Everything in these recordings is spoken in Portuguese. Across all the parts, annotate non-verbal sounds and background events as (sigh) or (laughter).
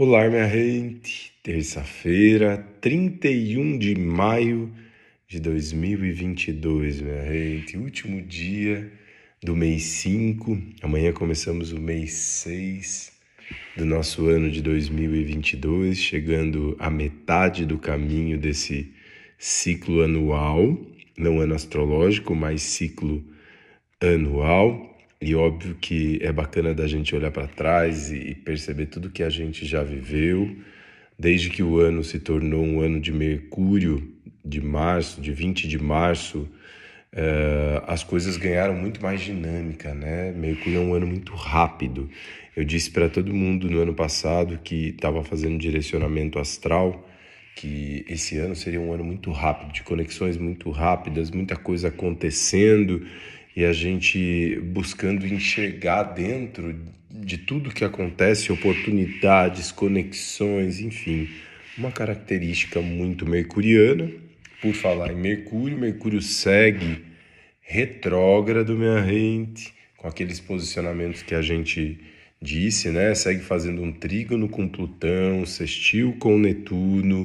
Olá, minha gente! Terça-feira, 31 de maio de 2022, minha gente. Último dia do mês 5. Amanhã começamos o mês 6 do nosso ano de 2022, chegando à metade do caminho desse ciclo anual, não ano astrológico, mas ciclo anual. E óbvio que é bacana da gente olhar para trás e perceber tudo que a gente já viveu, desde que o ano se tornou um ano de Mercúrio, de março, de 20 de março, uh, as coisas ganharam muito mais dinâmica, né? Mercúrio é um ano muito rápido. Eu disse para todo mundo no ano passado que estava fazendo direcionamento astral que esse ano seria um ano muito rápido, de conexões muito rápidas, muita coisa acontecendo e a gente buscando enxergar dentro de tudo que acontece, oportunidades, conexões, enfim, uma característica muito mercuriana. Por falar em Mercúrio, Mercúrio segue retrógrado, minha gente, com aqueles posicionamentos que a gente disse, né? Segue fazendo um trígono com Plutão, sextil com Netuno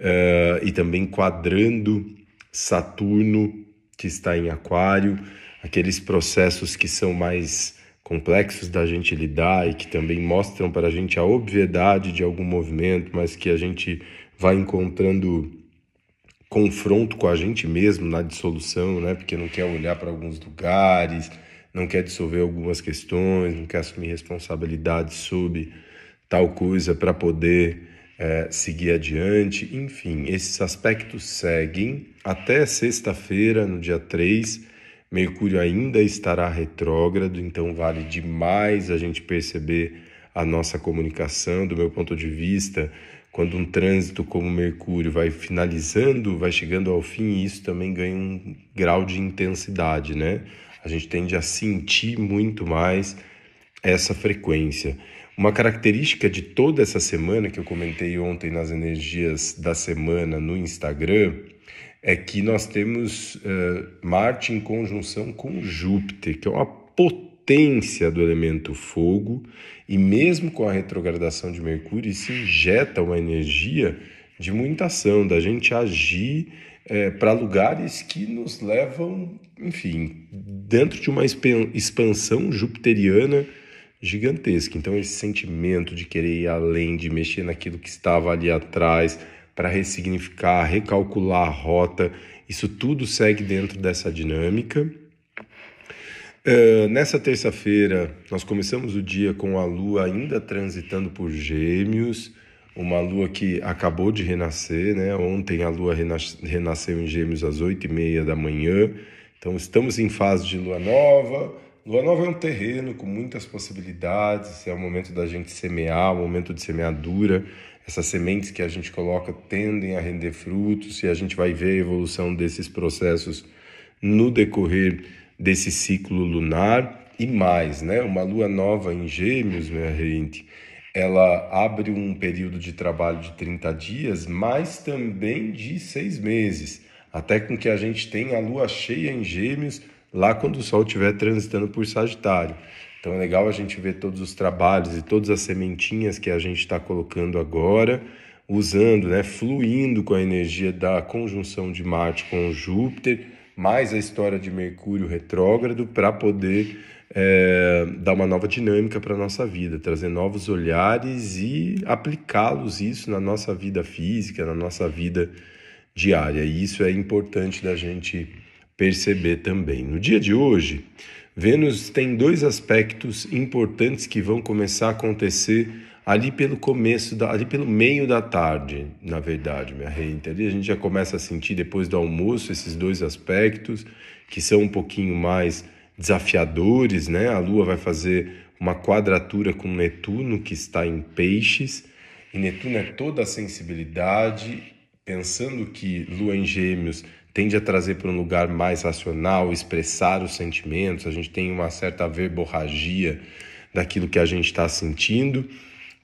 uh, e também quadrando Saturno, que está em Aquário aqueles processos que são mais complexos da gente lidar e que também mostram para a gente a obviedade de algum movimento, mas que a gente vai encontrando confronto com a gente mesmo na dissolução, né? Porque não quer olhar para alguns lugares, não quer dissolver algumas questões, não quer assumir responsabilidade sobre tal coisa para poder é, seguir adiante. Enfim, esses aspectos seguem até sexta-feira, no dia 3 Mercúrio ainda estará retrógrado, então vale demais a gente perceber a nossa comunicação. Do meu ponto de vista, quando um trânsito como Mercúrio vai finalizando, vai chegando ao fim, isso também ganha um grau de intensidade, né? A gente tende a sentir muito mais essa frequência. Uma característica de toda essa semana que eu comentei ontem nas energias da semana no Instagram é que nós temos uh, Marte em conjunção com Júpiter, que é uma potência do elemento fogo, e mesmo com a retrogradação de Mercúrio, isso injeta uma energia de muita ação, da gente agir é, para lugares que nos levam, enfim, dentro de uma expansão jupiteriana gigantesca. Então, esse sentimento de querer ir além, de mexer naquilo que estava ali atrás, para ressignificar, recalcular a rota. Isso tudo segue dentro dessa dinâmica. Uh, nessa terça-feira, nós começamos o dia com a Lua ainda transitando por Gêmeos, uma Lua que acabou de renascer, né? Ontem a Lua renasceu em Gêmeos às oito e meia da manhã, então estamos em fase de Lua Nova. Lua Nova é um terreno com muitas possibilidades, é o momento da gente semear, o momento de semeadura essas sementes que a gente coloca tendem a render frutos e a gente vai ver a evolução desses processos no decorrer desse ciclo lunar e mais, né? Uma lua nova em Gêmeos, minha gente, ela abre um período de trabalho de 30 dias, mas também de seis meses, até com que a gente tenha a lua cheia em Gêmeos lá quando o Sol estiver transitando por Sagitário. Então é legal a gente ver todos os trabalhos e todas as sementinhas que a gente está colocando agora, usando, né, fluindo com a energia da conjunção de Marte com Júpiter, mais a história de Mercúrio retrógrado, para poder é, dar uma nova dinâmica para a nossa vida, trazer novos olhares e aplicá-los isso na nossa vida física, na nossa vida diária. E isso é importante da gente perceber também. No dia de hoje, Vênus tem dois aspectos importantes que vão começar a acontecer ali pelo começo, da, ali pelo meio da tarde, na verdade, minha renta. Ali a gente já começa a sentir depois do almoço esses dois aspectos que são um pouquinho mais desafiadores, né? A Lua vai fazer uma quadratura com Netuno que está em Peixes e Netuno é toda a sensibilidade, pensando que Lua em Gêmeos tende a trazer para um lugar mais racional, expressar os sentimentos, a gente tem uma certa verborragia daquilo que a gente está sentindo.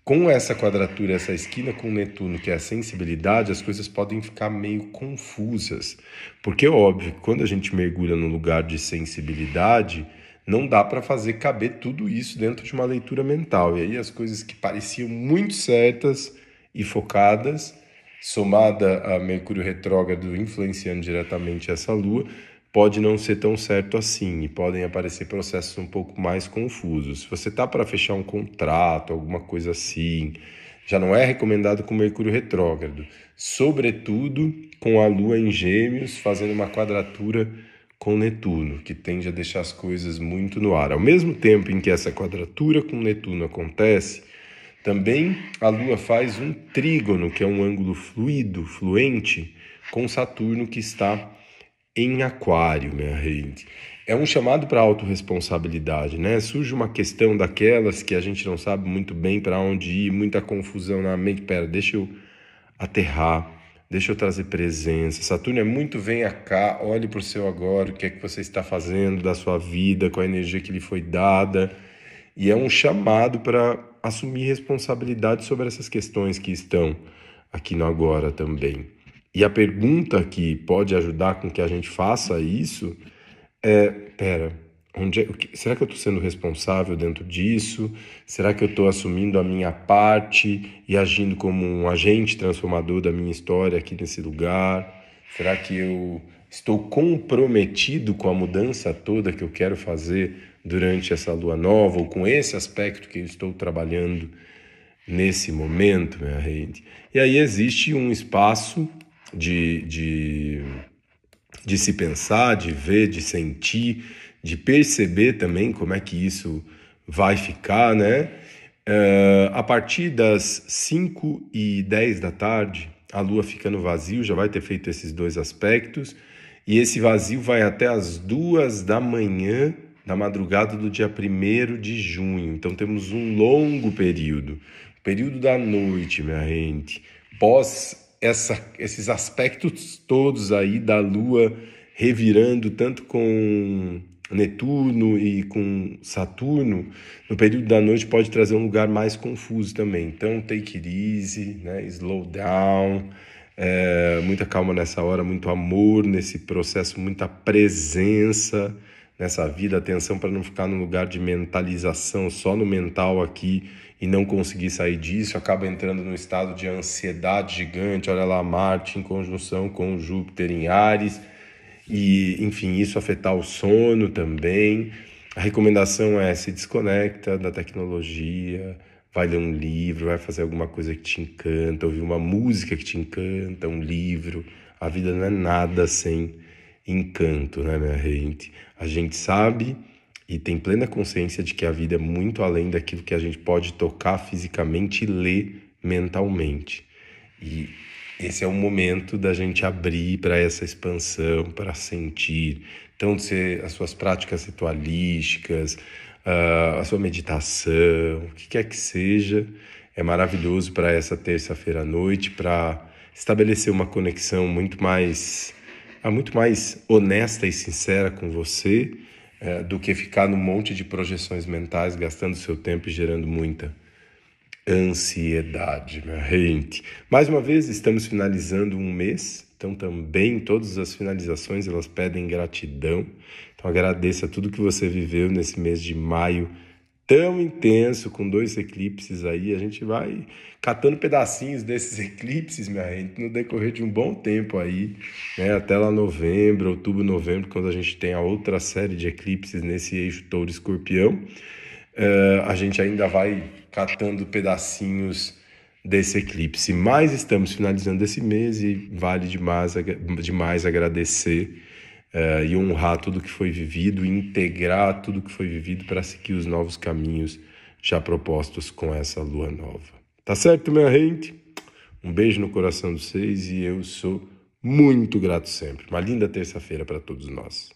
Com essa quadratura, essa esquina com Netuno, que é a sensibilidade, as coisas podem ficar meio confusas. Porque óbvio quando a gente mergulha no lugar de sensibilidade, não dá para fazer caber tudo isso dentro de uma leitura mental. E aí as coisas que pareciam muito certas e focadas, somada a Mercúrio retrógrado influenciando diretamente essa lua, pode não ser tão certo assim e podem aparecer processos um pouco mais confusos. Se você tá para fechar um contrato, alguma coisa assim, já não é recomendado com Mercúrio retrógrado, sobretudo com a Lua em Gêmeos fazendo uma quadratura com Netuno, que tende a deixar as coisas muito no ar. Ao mesmo tempo em que essa quadratura com Netuno acontece, também a Lua faz um trígono, que é um ângulo fluido, fluente, com Saturno que está em Aquário, minha gente. É um chamado para autorresponsabilidade, né? Surge uma questão daquelas que a gente não sabe muito bem para onde ir, muita confusão na mente. Pera, deixa eu aterrar, deixa eu trazer presença. Saturno é muito venha cá, olhe para o seu agora, o que é que você está fazendo da sua vida, com a energia que lhe foi dada. E é um chamado para assumir responsabilidade sobre essas questões que estão aqui no agora também. E a pergunta que pode ajudar com que a gente faça isso é, pera, onde é, será que eu estou sendo responsável dentro disso? Será que eu estou assumindo a minha parte e agindo como um agente transformador da minha história aqui nesse lugar? Será que eu estou comprometido com a mudança toda que eu quero fazer durante essa lua nova ou com esse aspecto que eu estou trabalhando nesse momento, minha rede? E aí existe um espaço de, de de se pensar, de ver, de sentir, de perceber também como é que isso vai ficar, né? Uh, a partir das 5 e 10 da tarde, a Lua fica no vazio, já vai ter feito esses dois aspectos, e esse vazio vai até as duas da manhã da madrugada do dia 1 de junho. Então temos um longo período, período da noite, minha gente, pós essa, esses aspectos todos aí da Lua revirando tanto com Netuno e com Saturno, no período da noite pode trazer um lugar mais confuso também. Então, take it easy, né? slow down, é, muita calma nessa hora, muito amor nesse processo, muita presença nessa vida, atenção para não ficar no lugar de mentalização, só no mental aqui e não conseguir sair disso, acaba entrando num estado de ansiedade gigante. Olha lá, Marte em conjunção com Júpiter em Ares, e enfim, isso afetar o sono também. A recomendação é se desconecta da tecnologia, vai ler um livro, vai fazer alguma coisa que te encanta, ouvir uma música que te encanta, um livro. A vida não é nada sem encanto, né, minha gente? A gente sabe e tem plena consciência de que a vida é muito além daquilo que a gente pode tocar fisicamente e ler mentalmente. E esse é o momento da gente abrir para essa expansão, para sentir. Então, ser as suas práticas ritualísticas, a sua meditação, o que quer que seja, é maravilhoso para essa terça-feira à noite, para estabelecer uma conexão muito mais, muito mais honesta e sincera com você é, do que ficar num monte de projeções mentais, gastando seu tempo e gerando muita ansiedade, minha gente. Mais uma vez, estamos finalizando um mês, então também todas as finalizações elas pedem gratidão. Então agradeça tudo que você viveu nesse mês de maio tão intenso, com dois eclipses aí, a gente vai catando pedacinhos desses (laughs) eclipses, minha gente, no decorrer de um bom tempo aí, né? Até lá novembro, outubro, novembro, quando a gente tem a outra série de eclipses nesse eixo touro escorpião, uh, a gente ainda vai catando pedacinhos desse eclipse. Mas estamos finalizando esse mês e vale demais, demais agradecer uh, e honrar tudo que foi vivido, integrar tudo que foi vivido para seguir os novos caminhos já propostos com essa lua nova. Tá certo, minha gente? Um beijo no coração de vocês e eu sou muito grato sempre. Uma linda terça-feira para todos nós.